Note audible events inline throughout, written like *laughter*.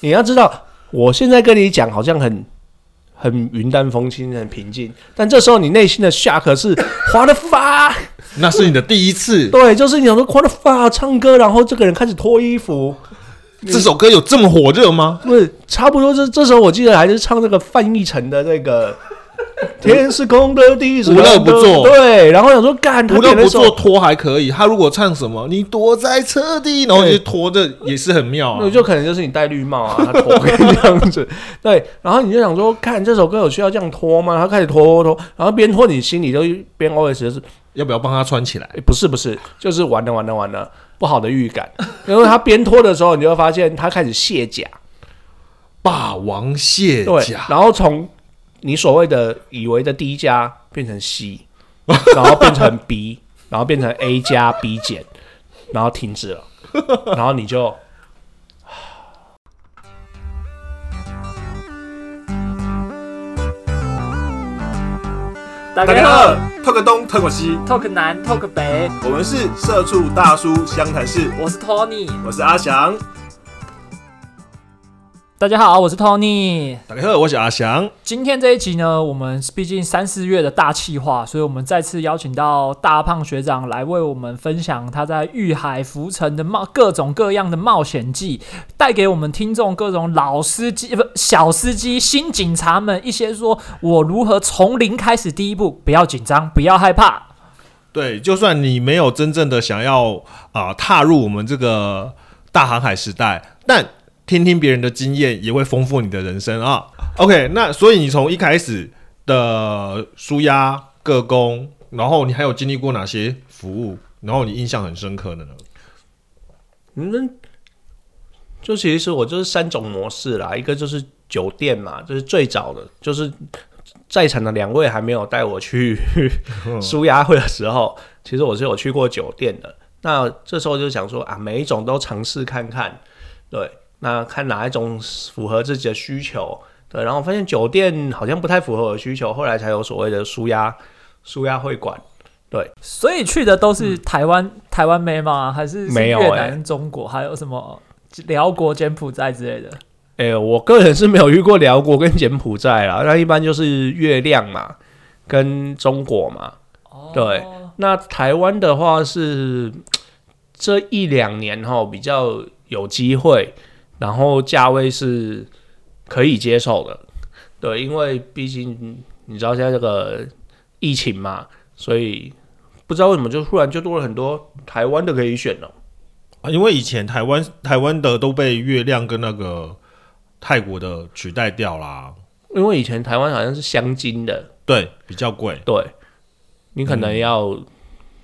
你要知道，我现在跟你讲，好像很很云淡风轻、很平静，但这时候你内心的 shock 是哗的发，那是你的第一次。*laughs* 对，就是你想说哗的发唱歌，然后这个人开始脱衣服，这首歌有这么火热吗？不是，差不多这这时候我记得还是唱那个范逸臣的那个。*laughs* 天是空的，地是无乐不作。对，然后想说干，无乐不作拖还可以。他如果唱什么，你躲在车底，然后就拖着也是很妙啊。那就可能就是你戴绿帽啊，他拖这样子。*laughs* 对，然后你就想说，看这首歌有需要这样拖吗？他开始拖拖拖，然后边拖你心里就边 OS 就是要不要帮他穿起来？不是不是，就是完了完了完了，不好的预感。因为他边拖的时候，你就会发现他开始卸甲，霸王卸甲，然后从。你所谓的以为的第一家变成 C，然后变成 B，*laughs* 然后变成 A 加 B 减，然后停止了，*laughs* 然后你就。大家好，talk 东，talk 西，talk 南，talk 北，我们是社畜大叔湘潭市，我是 Tony，我是阿翔。大家好，我是 Tony。大家好，我是阿翔。今天这一集呢，我们毕竟三四月的大气化，所以我们再次邀请到大胖学长来为我们分享他在遇海浮沉的冒各种各样的冒险记，带给我们听众各种老司机不小司机新警察们一些说我如何从零开始第一步，不要紧张，不要害怕。对，就算你没有真正的想要啊踏入我们这个大航海时代，但听听别人的经验也会丰富你的人生啊。OK，那所以你从一开始的舒压各工，然后你还有经历过哪些服务，然后你印象很深刻的呢？嗯，就其实我就是三种模式啦，一个就是酒店嘛，就是最早的，就是在场的两位还没有带我去 *laughs* 舒压会的时候，其实我是有去过酒店的。那这时候就想说啊，每一种都尝试看看，对。那看哪一种符合自己的需求，对，然后发现酒店好像不太符合我的需求，后来才有所谓的舒压舒压会馆，对，所以去的都是台湾台湾妹吗？还是没有越南、中国，还有什么辽国、柬埔寨之类的？哎，我个人是没有遇过辽国跟柬埔寨啦，那一般就是月亮嘛，跟中国嘛，对，那台湾的话是这一两年哈比较有机会。然后价位是可以接受的，对，因为毕竟你知道现在这个疫情嘛，所以不知道为什么就突然就多了很多台湾的可以选了啊。因为以前台湾台湾的都被月亮跟那个泰国的取代掉啦。因为以前台湾好像是镶金的，对，比较贵，对，你可能要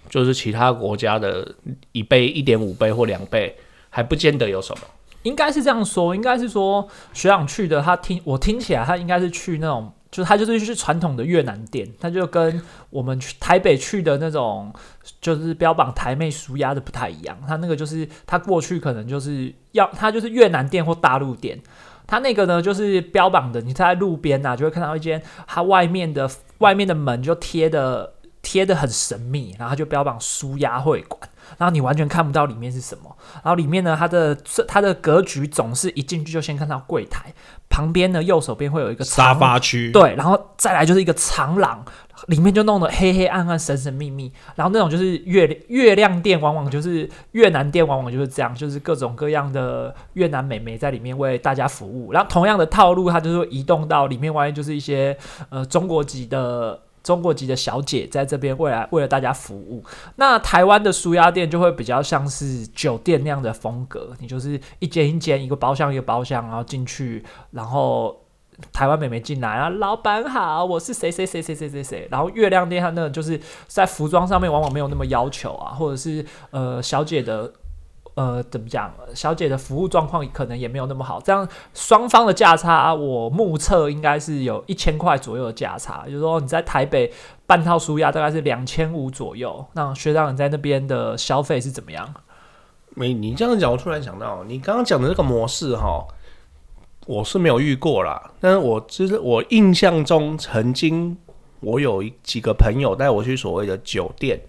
就是其他国家的一倍、一点五倍或两倍，还不见得有什么。应该是这样说，应该是说学长去的，他听我听起来，他应该是去那种，就是他就是去传统的越南店，他就跟我们去台北去的那种，就是标榜台妹舒压的不太一样。他那个就是他过去可能就是要他就是越南店或大陆店，他那个呢就是标榜的，你在路边呐就会看到一间，他外面的外面的门就贴的贴的很神秘，然后他就标榜舒压会馆。然后你完全看不到里面是什么，然后里面呢，它的它的格局总是一进去就先看到柜台，旁边呢右手边会有一个沙发区，对，然后再来就是一个长廊，里面就弄得黑黑暗暗、神神秘秘。然后那种就是月月亮店，往往就是越南店，往往就是这样，就是各种各样的越南美眉在里面为大家服务。然后同样的套路，它就是移动到里面，万一就是一些呃中国籍的。中国籍的小姐在这边，未来为了大家服务。那台湾的舒压店就会比较像是酒店那样的风格，你就是一间一间，一个包厢一个包厢，然后进去，然后台湾美眉进来啊，老板好，我是谁谁谁谁谁谁谁。然后月亮店它那就是在服装上面往往没有那么要求啊，或者是呃小姐的。呃，怎么讲？小姐的服务状况可能也没有那么好，这样双方的价差，我目测应该是有一千块左右的价差。就是说你在台北半套书压大概是两千五左右，那学长你在那边的消费是怎么样？没，你这样讲，我突然想到，你刚刚讲的这个模式哈，我是没有遇过啦。但是我其实我印象中，曾经我有一几个朋友带我去所谓的酒店。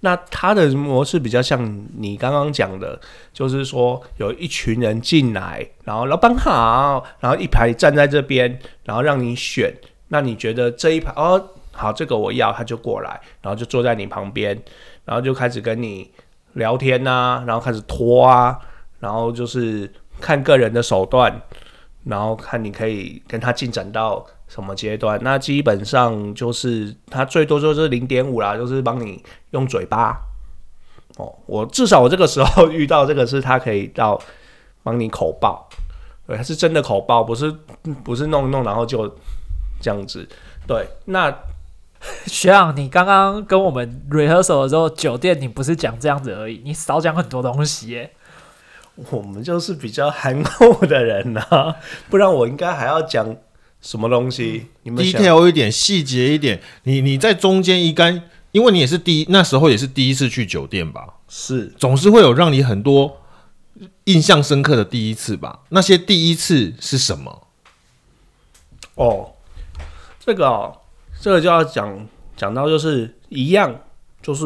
那它的模式比较像你刚刚讲的，就是说有一群人进来，然后老板好，然后一排站在这边，然后让你选。那你觉得这一排哦好，这个我要，他就过来，然后就坐在你旁边，然后就开始跟你聊天呐、然后开始拖啊，然后就是看个人的手段，然后看你可以跟他进展到什么阶段。那基本上就是他最多就是零点五啦，就是帮你用嘴巴。哦，我至少我这个时候遇到这个是他可以到帮你口爆，对，他是真的口爆，不是不是弄一弄然后就这样子。对，那 *laughs* 学长，你刚刚跟我们 rehearsal 的时候，酒店你不是讲这样子而已，你少讲很多东西耶。我们就是比较含厚的人呐、不然我应该还要讲什么东西？你们 detail 一点，细节一点。你你在中间一干，因为你也是第一，那时候也是第一次去酒店吧，是总是会有让你很多印象深刻的第一次吧？那些第一次是什么？哦，这个哦，这个就要讲讲到就是一样，就是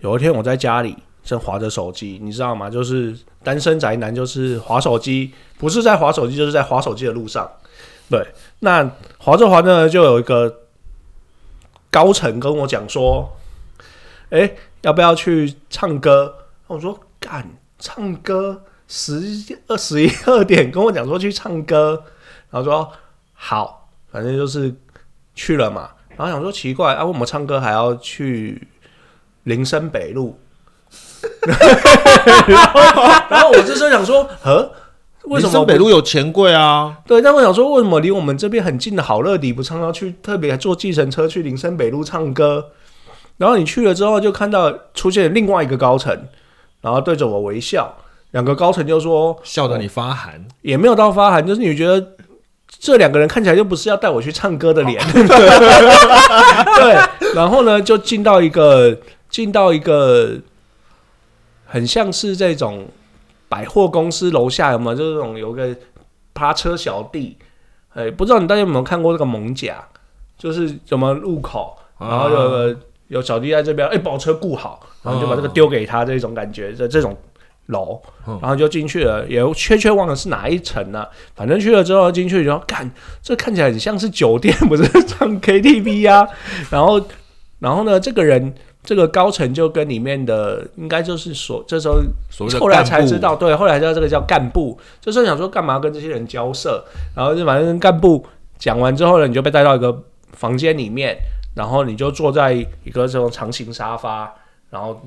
有一天我在家里正划着手机，你知道吗？就是单身宅男就是划手机，不是在划手机，就是在划手机的路上。对，那划着划着呢，就有一个高层跟我讲说：“哎、要不要去唱歌？”我说：“干，唱歌十二十一二点跟我讲说去唱歌。”然后说：“好，反正就是去了嘛。”然后想说奇怪啊，为什么唱歌还要去林森北路？*laughs* 然后，我这时候想说，呃，为什么北路有钱柜啊？对，但我想说，为什么离我们这边很近的好乐迪不唱，要去特别坐计程车去林森北路唱歌？然后你去了之后，就看到出现另外一个高层，然后对着我微笑。两个高层就说，笑得你发寒。也没有到发寒，就是你觉得这两个人看起来就不是要带我去唱歌的脸。*laughs* 对，然后呢，就进到一个进到一个很像是这种百货公司楼下有没有？就这种有个趴车小弟，哎，不知道你大家有没有看过这个蒙甲？就是什么路口，然后有个有小弟在这边，哎，把我车顾好，然后就把这个丢给他，这种感觉，这这种楼，然后就进去了，也确确忘了是哪一层了、反正去了之后进去，然后看这看起来很像是酒店，*laughs* 不是唱 KTV 啊。然后，然后呢，这个人这个高层就跟里面的应该就是所这时候所谓的后来才知道，对，后来知道这个叫干部。这时候想说干嘛跟这些人交涉，然后就反正跟干部讲完之后呢，你就被带到一个房间里面，然后你就坐在一个这种长形沙发，然后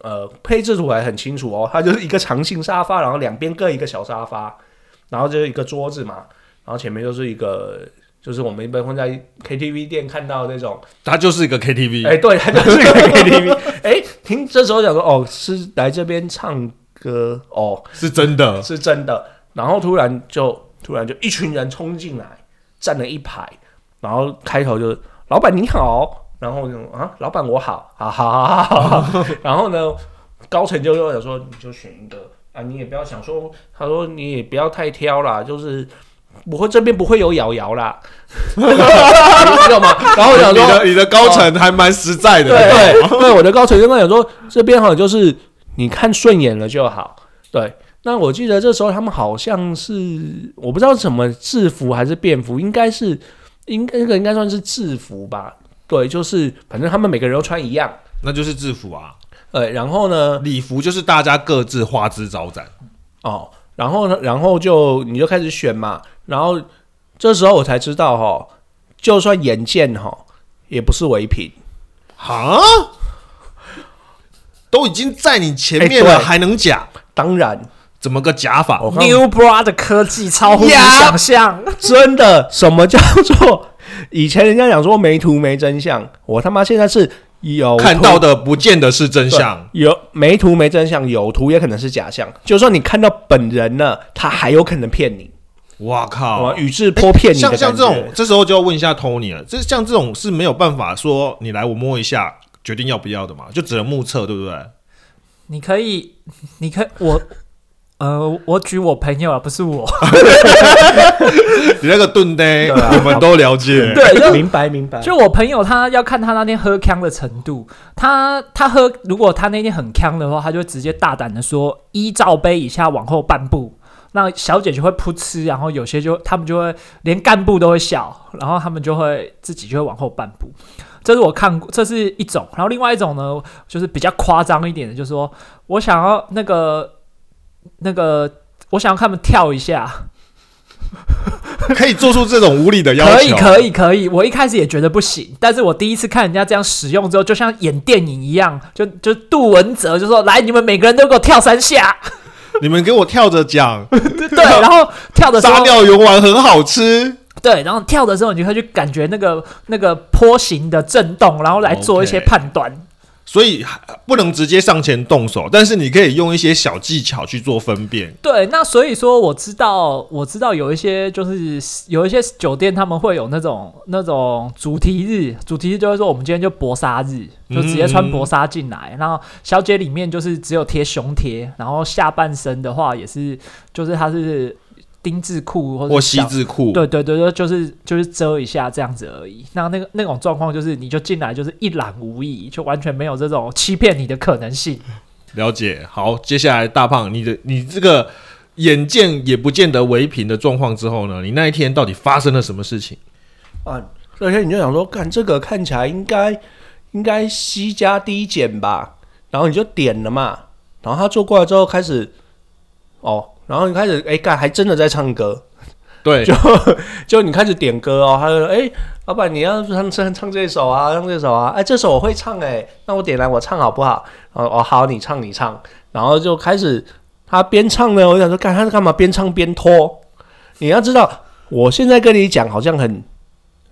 呃配置图还很清楚哦，它就是一个长形沙发，然后两边各一个小沙发，然后就是一个桌子嘛，然后前面就是一个。就是我们一般会在 KTV 店看到那种它就是一个 KTV，、哎、对，它就是一个 KTV。*laughs* 哎、听这时候讲说，哦，是来这边唱歌，哦，是真的。是真的。然后突然就突然就一群人冲进来，站了一排，然后开头就是老板你好，然后就啊，老板我好，好好好好好。然后呢，高层就跟我讲说，你就选一个啊，你也不要想说，他说你也不要太挑啦，就是。不会，这边不会有瑶瑶啦，*laughs* 你知道吗？然后你，的你的高层还蛮实在的，对对对，我的高层就跟我讲说，这边好像就是你看顺眼了就好。对，那我记得这时候他们好像是我不知道是什么制服还是便服，应该是应该那个应该算是制服吧。对，就是反正他们每个人都穿一样。那就是制服啊。对，然后呢，礼服就是大家各自花枝招展，哦，然后呢，然后就你就开始选嘛，然后这时候我才知道哈，就算眼见哈，也不是唯品。哈，都已经在你前面了，还能假？当然，怎么个假法？New Bra 的科技超乎你呀想象，真的，什么叫做以前人家讲说没图没真相，我他妈现在是有看到的不见得是真相。有没图没真相，有图也可能是假象。就算你看到本人了，他还有可能骗你，哇靠哦，！宇智波骗你的像。像这种，这时候就要问一下 Tony 了。这像这种是没有办法说你来我摸一下决定要不要的嘛，就只能目测，对不对？你可以，你可以，我呃，我举我朋友啊，不是我。*laughs* 你那个盾呢，对啊我们都了解。对，*laughs* 就明白明白。就我朋友他要看他那天喝康的程度，他他喝如果他那天很康的话，他就直接大胆的说一罩杯以下往后半步，那小姐就会噗嗤，然后有些就他们就会连干部都会笑，然后他们就会自己就会往后半步。这是我看过，这是一种，然后另外一种呢，就是比较夸张一点的，就是说我想要那个那个，我想要他们跳一下，*laughs* 可以做出这种无理的要求，可以，可以，可以。我一开始也觉得不行，但是我第一次看人家这样使用之后，就像演电影一样，就就杜文泽就说：“来，你们每个人都给我跳三下。你们给我跳着讲，” *laughs* 对，然后跳的沙料油丸很好吃。对，然后跳的时候，你就会去感觉那个那个坡形的震动，然后来做一些判断。所以不能直接上前动手，但是你可以用一些小技巧去做分辨。对，那所以说我知道，我知道有一些就是有一些酒店他们会有那种那种主题日，主题日就会说我们今天就薄纱日，就直接穿薄纱进来，然后小姐里面就是只有贴胸贴，然后下半身的话也是就是它是丁字裤或者或西字裤，对对对对，就是就是遮一下这样子而已。那那个那种状况就是你就进来就是一览无遗，就完全没有这种欺骗你的可能性。了解。好，接下来大胖，你的你这个眼见也不见得为凭的状况之后呢，你那一天到底发生了什么事情？啊，而且你就想说，干这个看起来应该应该 C 加 D 减吧，然后你就点了嘛，然后他坐过来之后开始，哦，然后你开始哎干还真的在唱歌，对，*laughs* 就就你开始点歌哦，他就说哎老板你要唱唱唱这首啊，唱这首啊，哎这首我会唱哎，那我点来我唱好不好？哦哦好，你唱你唱，然后就开始他边唱呢，我就想说干他是干嘛边唱边拖？你要知道，我现在跟你讲好像很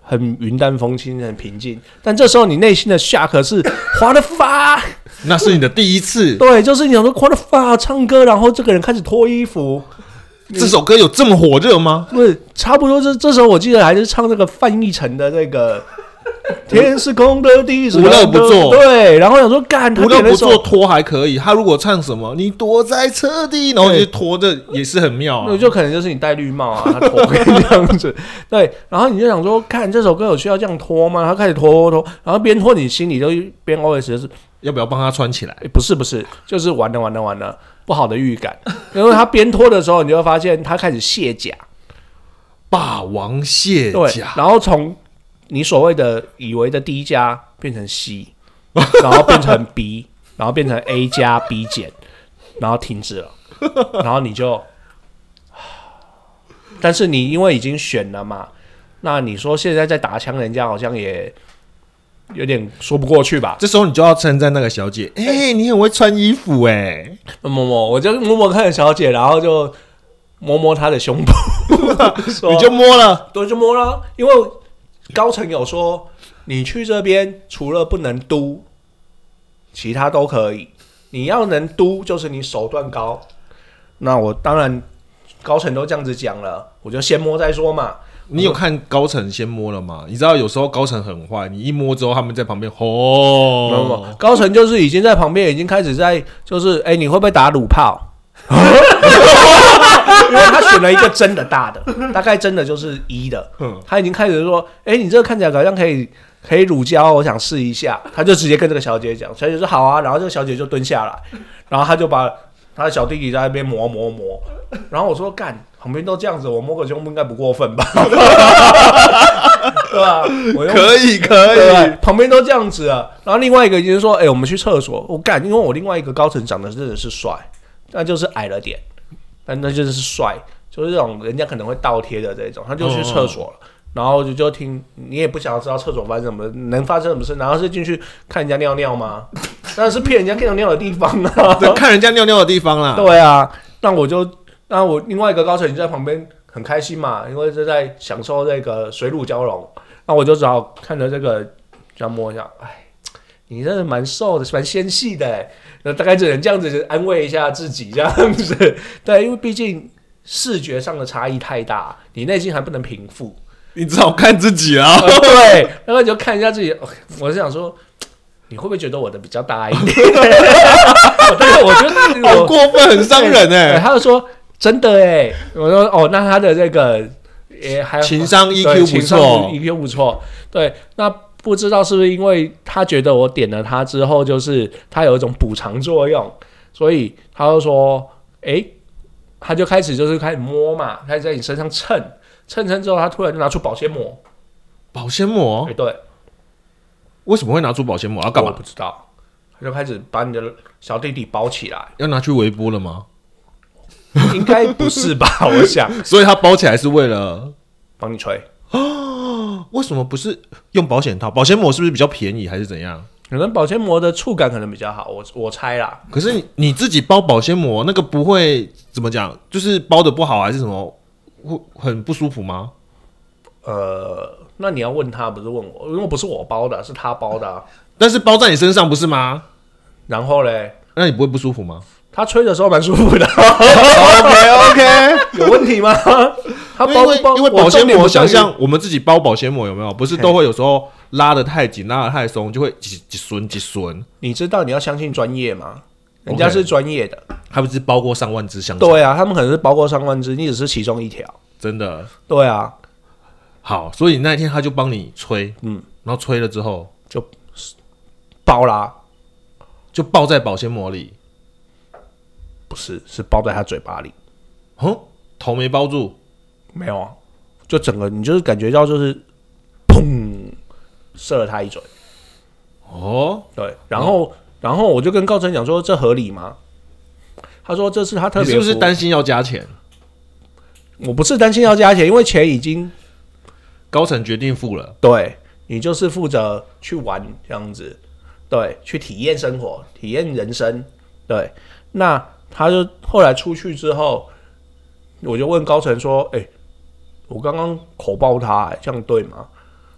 很云淡风轻、很平静，但这时候你内心的 shock 是 *laughs* 花的发，那是你的第一次。*laughs* 对，就是你想说花的发唱歌，然后这个人开始脱衣服，*laughs* 这首歌有这么火热吗？不是差不多这这时候我记得还是唱那个范逸臣的那个。*laughs* 天是空的，地是无乐不作对，然后想说干，他无乐不作拖还可以，他如果唱什么你躲在车底，然后就拖着也是很妙啊。那就可能就是你戴绿帽啊，他拖这样子，对，然后你就想说，看这首歌有需要这样拖吗？他开始拖拖拖，然后边拖你心里就边 OS 就是，要不要帮他穿起来？不是不是，就是完了完了完了，不好的预感。*laughs* 因为他边拖的时候，你就会发现他开始卸甲，霸王卸对甲，，然后从你所谓的以为的 D 加变成 C，*laughs* 然后变成 B，然后变成 A 加 B 减，然后停止了，然后你就，*sighs* 但是你因为已经选了嘛，那你说现在在打枪，人家好像也有点说不过去吧？这时候你就要称赞那个小姐，哎、你很会穿衣服哎、摸摸，我就摸摸看着小姐，然后就摸摸她的胸部，*laughs* 你就摸了，对，就摸了，因为高层有说，你去这边除了不能嘟，其他都可以。你要能嘟，就是你手段高。那我当然高层都这样子讲了，我就先摸再说嘛。你有看高层先摸了吗？你知道有时候高层很坏，你一摸之后他们在旁边吼，*laughs* 高层就是已经在旁边已经开始在，就是哎、你会不会打卤炮？*laughs* 因为他选了一个真的大的，*laughs* 大概真的就是一的，嗯他已经开始说，哎、你这个看起来好像可以可以乳胶，我想试一下。他就直接跟这个小姐讲，小姐说好啊，然后这个小姐就蹲下来，然后他就把他的小弟弟在那边磨磨磨，然后我说干，旁边都这样子，我摸个胸部应该不过分吧？*laughs* 对吧？我用可以可以，旁边都这样子啊。然后另外一个就是说，哎、我们去厕所，我干，因为我另外一个高层长得真的是帅，那就是矮了点，但那就是帅，就是这种人家可能会倒贴的这种，他就去厕所了。然后就就听你也不想要知道厕所发生什么，能发生什么事？然后是进去看人家尿尿吗？那是骗人家尿尿的地方啊！对，看人家尿尿的地方啦。对啊，那我就那我另外一个高层已经在旁边很开心嘛，因为是在享受这个水乳交融，那我就只好看着这个这样摸一下，哎，你真的蛮瘦的，蛮纤细的欸，那大概只能这样子安慰一下自己这样子，对，因为毕竟视觉上的差异太大，你内心还不能平复，你只好看自己啊。*laughs* 对，然后你就看一下自己，哦我是想说，你会不会觉得我的比较大一点？*laughs* 我但是我觉得我好过分，很伤人对，哎。他就说真的哎，我说哦，那他的这个也还情商 EQ 不对情商错 EQ 不错。对，那不知道是不是因为他觉得我点了他之后，就是他有一种补偿作用，所以他就说，诶，他就开始就是开始摸嘛，开始在你身上蹭蹭蹭之后，他突然就拿出保鲜膜，保鲜膜哎，对，为什么会拿出保鲜膜？要干嘛不？知道，他就开始把你的小弟弟包起来，要拿去微波了吗？*laughs* 应该不是吧？*laughs* 我想所以他包起来是为了帮你吹。*gasps* 为什么不是用保险套？保鲜膜是不是比较便宜，还是怎样？可能保鲜膜的触感可能比较好，我我猜啦。可是你你自己包保鲜膜，那个不会怎么讲？就是包的不好，还是什么会很不舒服吗？呃，那你要问他，不是问我，因为不是我包的，是他包的啊、*laughs* 但是包在你身上不是吗？然后嘞，那你不会不舒服吗他吹的时候蛮舒服的，？OK OK，*laughs* 有问题吗？他包因为包，因为保鲜膜，想象象我们自己包保鲜膜有没有？不是都会有时候拉的太紧，拉的太松，就会几几损几损。你知道你要相信专业吗？人家是专业的。他们是包过上万只香肠，对啊，他们可能是包过上万只，你只是其中一条。真的？对啊，好。所以那一天他就帮你吹，嗯，然后吹了之后就包啦，就抱在保鲜膜里，不是，是包在他嘴巴里，哼，头没包住，没有啊，就整个你就是感觉到就是砰，射了他一嘴。哦，对，然后、然后我就跟高层讲说，这合理吗？他说这是他特别你是不是担心要加钱？我不是担心要加钱，因为钱已经高层决定付了，对你就是负责去玩这样子，对，去体验生活，体验人生，对。那他就后来出去之后，我就问高层说：“哎、我刚刚口爆他、哎这样对吗？”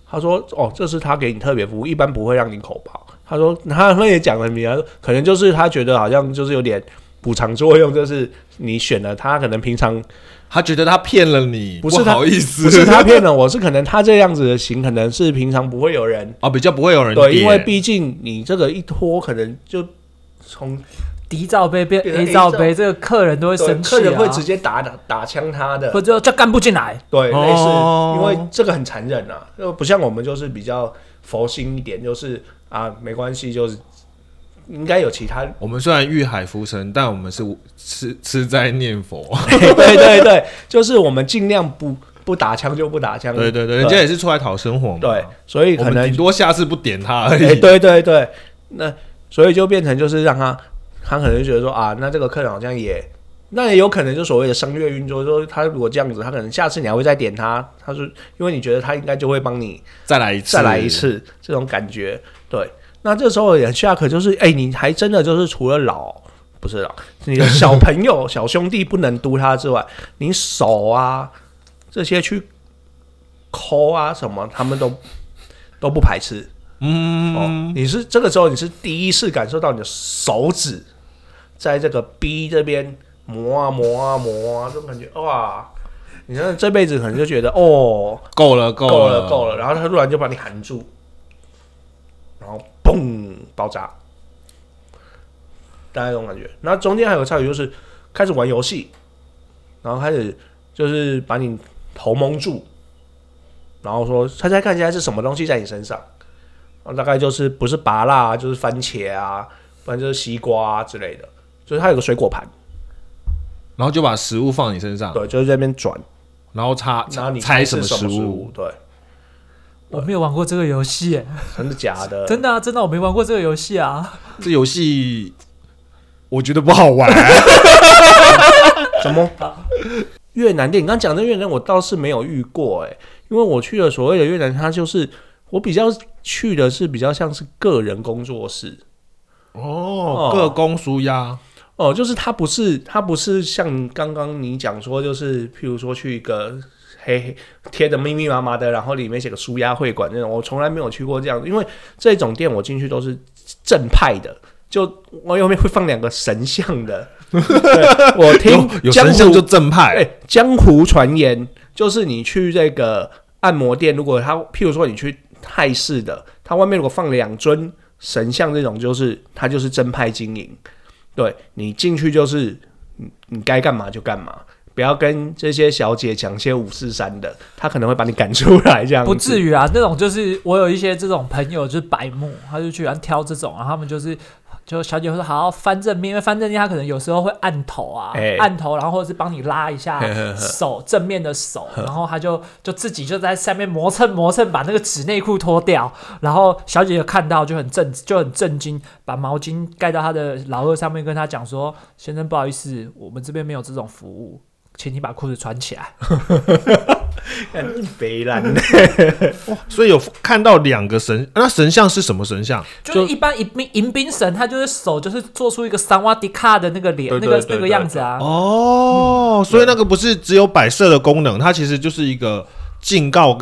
他说：“哦，这是他给你特别服务，一般不会让你口爆。”他说：“他他也讲了明啊，可能就是他觉得好像就是有点补偿作用，就是你选了他，可能平常他觉得他骗了你，不不是他好意思，不是他骗了我，是可能他这样子的型，可能是平常不会有人啊，*laughs* 比较不会有人对，因为毕竟你这个一拖，可能就从 D 罩杯变 A 罩杯，这个客人都会对生气啊，客人会直接打打打枪他的，或者叫干部进来，对，哦。类似，因为这个很残忍啊，就不像我们就是比较佛心一点，就是啊没关系，就是应该有其他，我们虽然遇海浮沉，但我们是吃吃斋念佛。*laughs* 对对对，就是我们尽量不不打枪就不打枪，对对对，人家也是出来讨生活嘛。对，所以可能顶多下次不点他而哎、已。对对对，那所以就变成就是让他，他可能就觉得说啊，那这个客人好像也，那也有可能就所谓的商业运作，说他如果这样子，他可能下次你还会再点他，他说因为你觉得他应该就会帮你再来一次，再来一。次这种感觉，对。那这时候也下课就是，哎、你还真的就是除了老不是老，你的小 *laughs* 朋友、小兄弟不能督他之外，你手啊这些去抠啊什么，他们都都不排斥。嗯，哦，你是这个时候你是第一次感受到你的手指在这个 B 这边磨啊磨啊磨啊，这种感觉哇！你看这辈子可能就觉得哦，够了够够了了够了，然后他突然就把你含住，然后嘣爆炸，大概这种感觉。那中间还有个插曲就是开始玩游戏，然后开始就是把你头蒙住，然后说猜猜看现在是什么东西在你身上，然后大概就是不是拔辣、就是番茄啊，不然就是西瓜啊之类的，就是它有个水果盘，然后就把食物放你身上，对，就是在那边转，然后插然后你猜是什么食物。物，，对，我没有玩过这个游戏耶，真的假的？*laughs* 真的啊，真的我没玩过这个游戏啊。这游戏我觉得不好玩。*laughs* 怎么？越南店，你刚讲的越南，我倒是没有遇过哎、因为我去的所谓的越南，它就是我比较去的是比较像是个人工作室哦，各工舒压，哦，就是它不是它不是像刚刚你讲说，就是譬如说去一个黑黑贴的密密麻麻的，然后里面写个舒压会馆那种，我从来没有去过这样，因为这种店我进去都是正派的。就我后面会放两个神像的，对我听有神像就正派，哎、江湖传言就是你去这个按摩店，如果他譬如说你去泰式的，他外面如果放两尊神像这种，就是他就是正派经营，对你进去就是你你该干嘛就干嘛。不要跟这些小姐讲些五四三的，她可能会把你赶出来，这样不至于。啊，那种就是我有一些这种朋友就是白目，他就喜欢挑这种，然后他们就是就小姐会说好翻正面，因为翻正面他可能有时候会按头啊，哎按头，然后或者是帮你拉一下 *laughs* 手正面的手，然后他就就自己就在下面磨蹭磨蹭，把那个纸内裤脱掉，然后小姐姐看到就很震就很震惊，把毛巾盖到他的老二上面，跟他讲说：“先生，不好意思，我们这边没有这种服务。”请你把裤子穿起来。*laughs* 肥烂，所以有看到两个神，那神像是什么神像？就是一般迎宾迎宾神，他就是手就是做出一个三瓦迪卡的那个脸，那个那个样子啊。哦，所以那个不是只有摆设的功能，它其实就是一个警告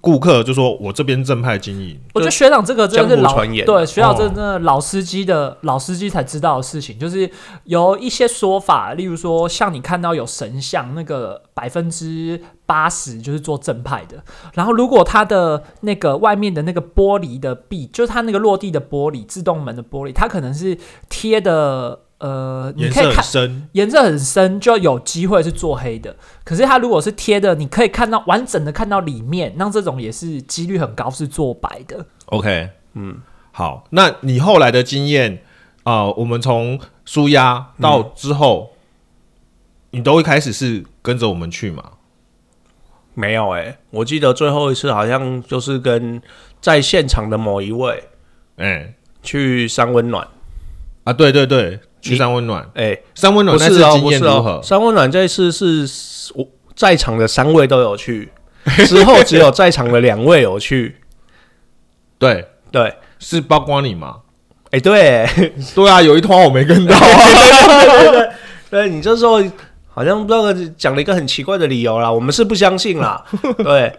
顾客，就说我这边正派经营。我觉得学长这个真的是老对学长这哦真的老司机的老司机才知道的事情，就是有一些说法，例如说像你看到有神像，那个百分之八十就是做正派的，然后如果他的那个外面的那个玻璃的壁，就是他那个落地的玻璃自动门的玻璃，它可能是贴的呃，你颜色很可以看深，颜色很深，就有机会是做黑的。可是它如果是贴的，你可以看到完整的看到里面，那这种也是几率很高是做白的。OK，嗯，好，那你后来的经验啊、我们从舒压到之后，你都一开始是跟着我们去嘛？没有哎、我记得最后一次好像就是跟在现场的某一位哎、去三温暖，啊，对对对，去三温暖，哎、三温暖不是哦，那次经不是哦验如何，？三温暖这一次是我在场的三位都有去，*laughs* 之后只有在场的两位有去。对，对，是包括你吗？哎、对，*laughs* 对啊，有一团我没跟到啊。*laughs* 对你这时候好像不知道讲了一个很奇怪的理由啦，我们是不相信啦。对，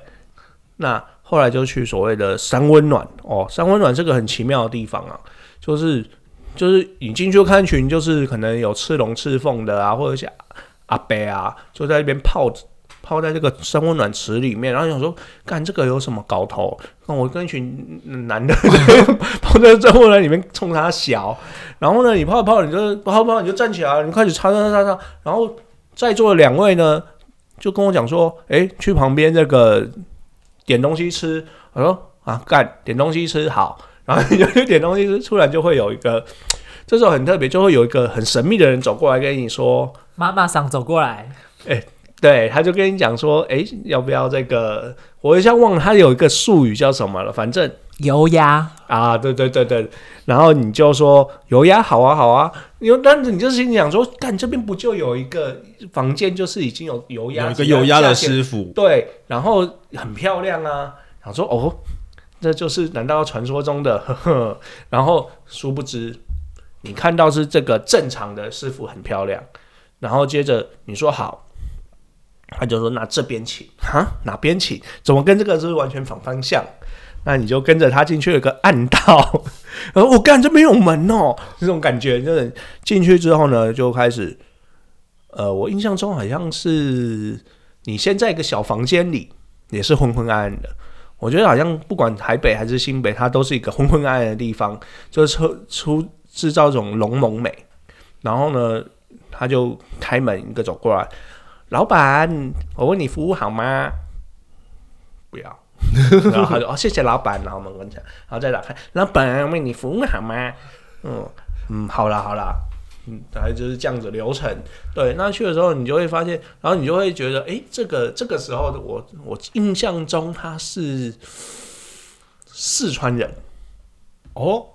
那后来就去所谓的三温暖哦，三温暖这个很奇妙的地方啊，就是就是你进去看群，就是可能有赤龙赤凤的啊，或者像阿伯啊，就在那边泡泡在这个生温暖池里面，然后想说，干这个有什么搞头？那我跟一群男的泡在三温暖里面冲他笑，然后呢，你泡泡，你就泡泡，你就站起来，你开始擦擦擦擦，然后在座的两位呢，就跟我讲说，诶，去旁边这个点东西吃。我说啊，干点东西吃好，然后你就去点东西吃，突然就会有一个，这时候很特别，就会有一个很神秘的人走过来跟你说，妈妈桑走过来，哎对，他就跟你讲说，哎，要不要这个？我一下忘了他有一个术语叫什么了，反正油压，啊，对对对对，然后你就说油压好啊好啊，有，但是你就心想说，干这边不就有一个房间，就是已经有油压，有一个油压的师傅，对，然后很漂亮啊，想说哦，这就是难道传说中的？呵呵，然后殊不知，你看到是这个正常的师傅很漂亮，然后接着你说好。他就说：“那这边请哈，哪边请？怎么跟这个是完全反方向？那你就跟着他进去了个暗道，然后我干这没有门哦，这种感觉就是进去之后呢，就开始，呃，我印象中好像是你先在一个小房间里，也是昏昏暗暗的。我觉得好像不管台北还是新北，它都是一个昏昏暗暗的地方，就是出出制造一种浓浓美。然后呢，他就开门一个走过来，老板，我问你服务好吗？不要。然后他就哦，谢谢老板，然后门关起来，然后再打开，老板为你服务好吗？嗯嗯，好啦好啦，嗯，大概就是这样子流程。对，那去的时候你就会发现，然后你就会觉得，诶，这个这个时候的我，我印象中他是四川人。哦，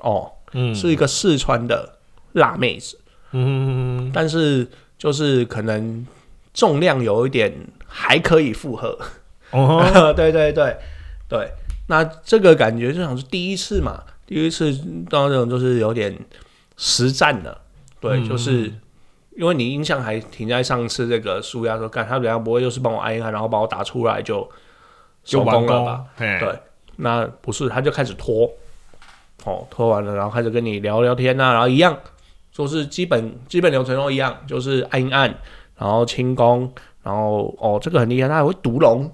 哦，嗯，是一个四川的辣妹子，嗯，但是就是可能重量有一点还可以负荷。哦，*laughs* 对对对。对，那这个感觉就像是第一次嘛，第一次到那种就是有点实战了，对，嗯就是因为你印象还停在上次这个舒压说，干他等下不会又是帮我按一按，然后把我打出来就收就完了吧？？对，那不是，他就开始拖，哦，拖完了，然后开始跟你聊聊天啊，然后一样，就是基本基本流程都一样，就是按一按，然后轻功，然后哦，这个很厉害，他还会毒龙，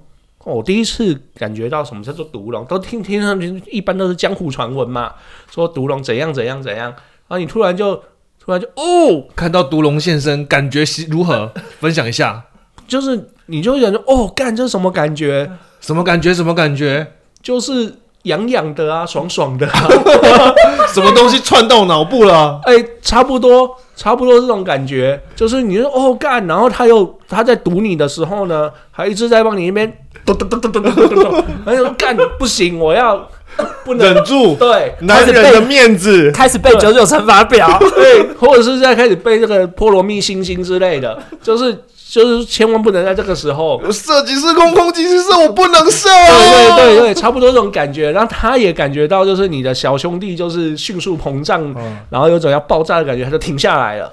哦我第一次感觉到什么叫做毒龙，都听听上去一般都是江湖传闻嘛，说毒龙怎样怎样怎样，然后你突然就突然就哦，看到毒龙现身，感觉是如何？分享一下，*laughs* 就是你就会想说哦，干这是什么感觉？什么感觉？什么感觉？就是痒痒的啊，爽爽的、啊，*laughs* 什么东西窜到脑部了？*laughs* 哎、差不多，差不多这种感觉，就是你说哦干，然后他又他在堵你的时候呢，还一直在帮你那边咚咚咚咚咚咚咚咚，然后就说干不行，我要 *laughs* 不能忍住，对男人的面子。开始背九九乘法表，对，*laughs* 或者是在开始背这个波罗蜜星星之类的，就是就是千万不能在这个时候。射击是空，空即是射，我不能射。对对对对，差不多这种感觉，然后他也感觉到，就是你的小兄弟就是迅速膨胀，嗯然后有种要爆炸的感觉，他就停下来了。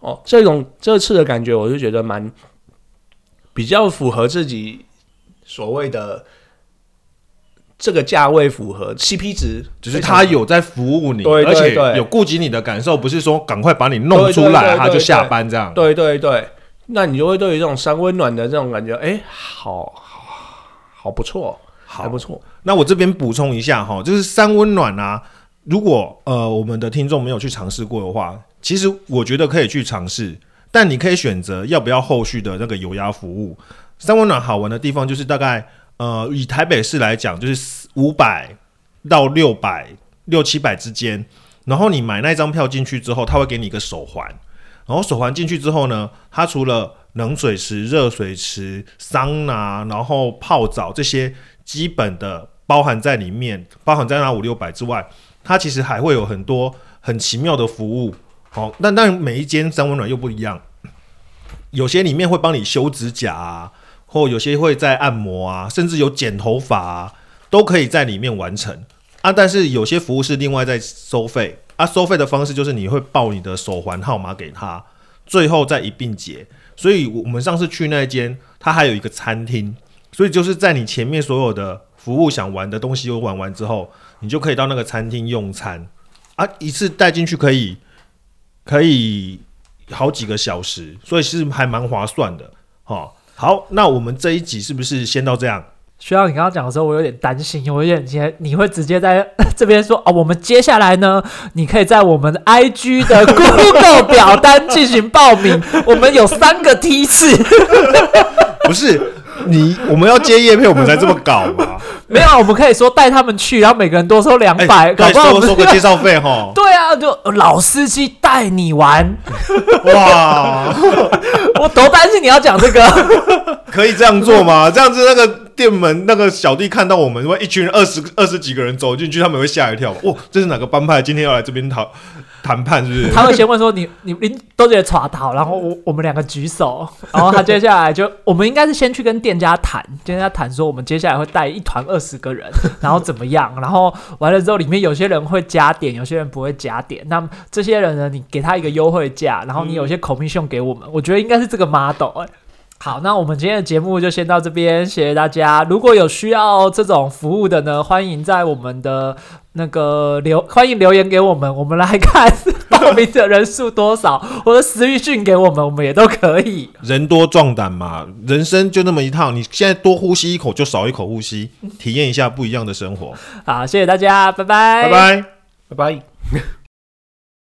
哦，这种这次的感觉，我就觉得蛮比较符合自己所谓的这个价位符合 CP 值，就是他有在服务你，对对而且有顾及你的感受，不是说赶快把你弄出来，他就下班这样。对对对，那你就会对于这种三温暖的这种感觉，哎，好好好不错，还好不错。那我这边补充一下哈，就是三温暖啊，如果呃我们的听众没有去尝试过的话，其实我觉得可以去尝试，但你可以选择要不要后续的那个油压服务。三温暖好玩的地方就是大概呃以台北市来讲，就是五百到六百六七百之间，然后你买那张票进去之后，他会给你一个手环，然后手环进去之后呢，它除了冷水池、热水池、桑拿，然后泡澡这些基本的包含在里面，包含在那五六百之外，它其实还会有很多很奇妙的服务。好、但但每一间三温暖又不一样，有些里面会帮你修指甲，或有些会在按摩啊，甚至有剪头发啊，都可以在里面完成啊。但是有些服务是另外在收费啊，收费的方式就是你会报你的手环号码给他，最后再一并结。所以我们上次去那间，它还有一个餐厅，所以就是在你前面所有的服务想玩的东西都玩完之后，你就可以到那个餐厅用餐啊，一次带进去可以可以好几个小时，所以是还蛮划算的。哈，好，那我们这一集是不是先到这样？需要你刚刚讲的时候，我有点担心，我有点接你会直接在 *laughs* 这边说啊，我们接下来呢，你可以在我们 IG 的 *laughs* Google 表单进行报名，我们有三个梯次，*laughs* 不是 *laughs* 你，我们要接叶配，我们才这么搞嘛？*laughs* 没有，我们可以说带他们去，然后每个人多收两哎，百，搞对，不好我们收收个介绍费哈。*laughs* 对啊，就老司机带你玩，哇，我多担心你要讲这个。可以这样做吗？*laughs* 这样子那个店门那个小弟看到我们，会一群人二十二十几个人走进去，他们会吓一跳吧。哇，这是哪个帮派？今天要来这边讨谈判是不是？他会先问说你你你都觉得耍逃，然后我我们两个举手，*laughs* 然后他接下来就我们应该是先去跟店家谈，跟店家谈说我们接下来会带一团二十个人，*laughs* 然后怎么样，然后完了之后里面有些人会加点，有些人不会加点，那么这些人呢，你给他一个优惠价，然后你有些 commission 给我们，我觉得应该是这个 model 哎、好，那我们今天的节目就先到这边，谢谢大家。如果有需要这种服务的呢，欢迎在我们的那个留欢迎留言给我们，我们来看报名的人数多少，或者私讯给我们，我们也都可以。人多壮胆嘛，人生就那么一趟，你现在多呼吸一口就少一口呼吸，体验一下不一样的生活。好，谢谢大家，拜拜，拜拜。拜拜。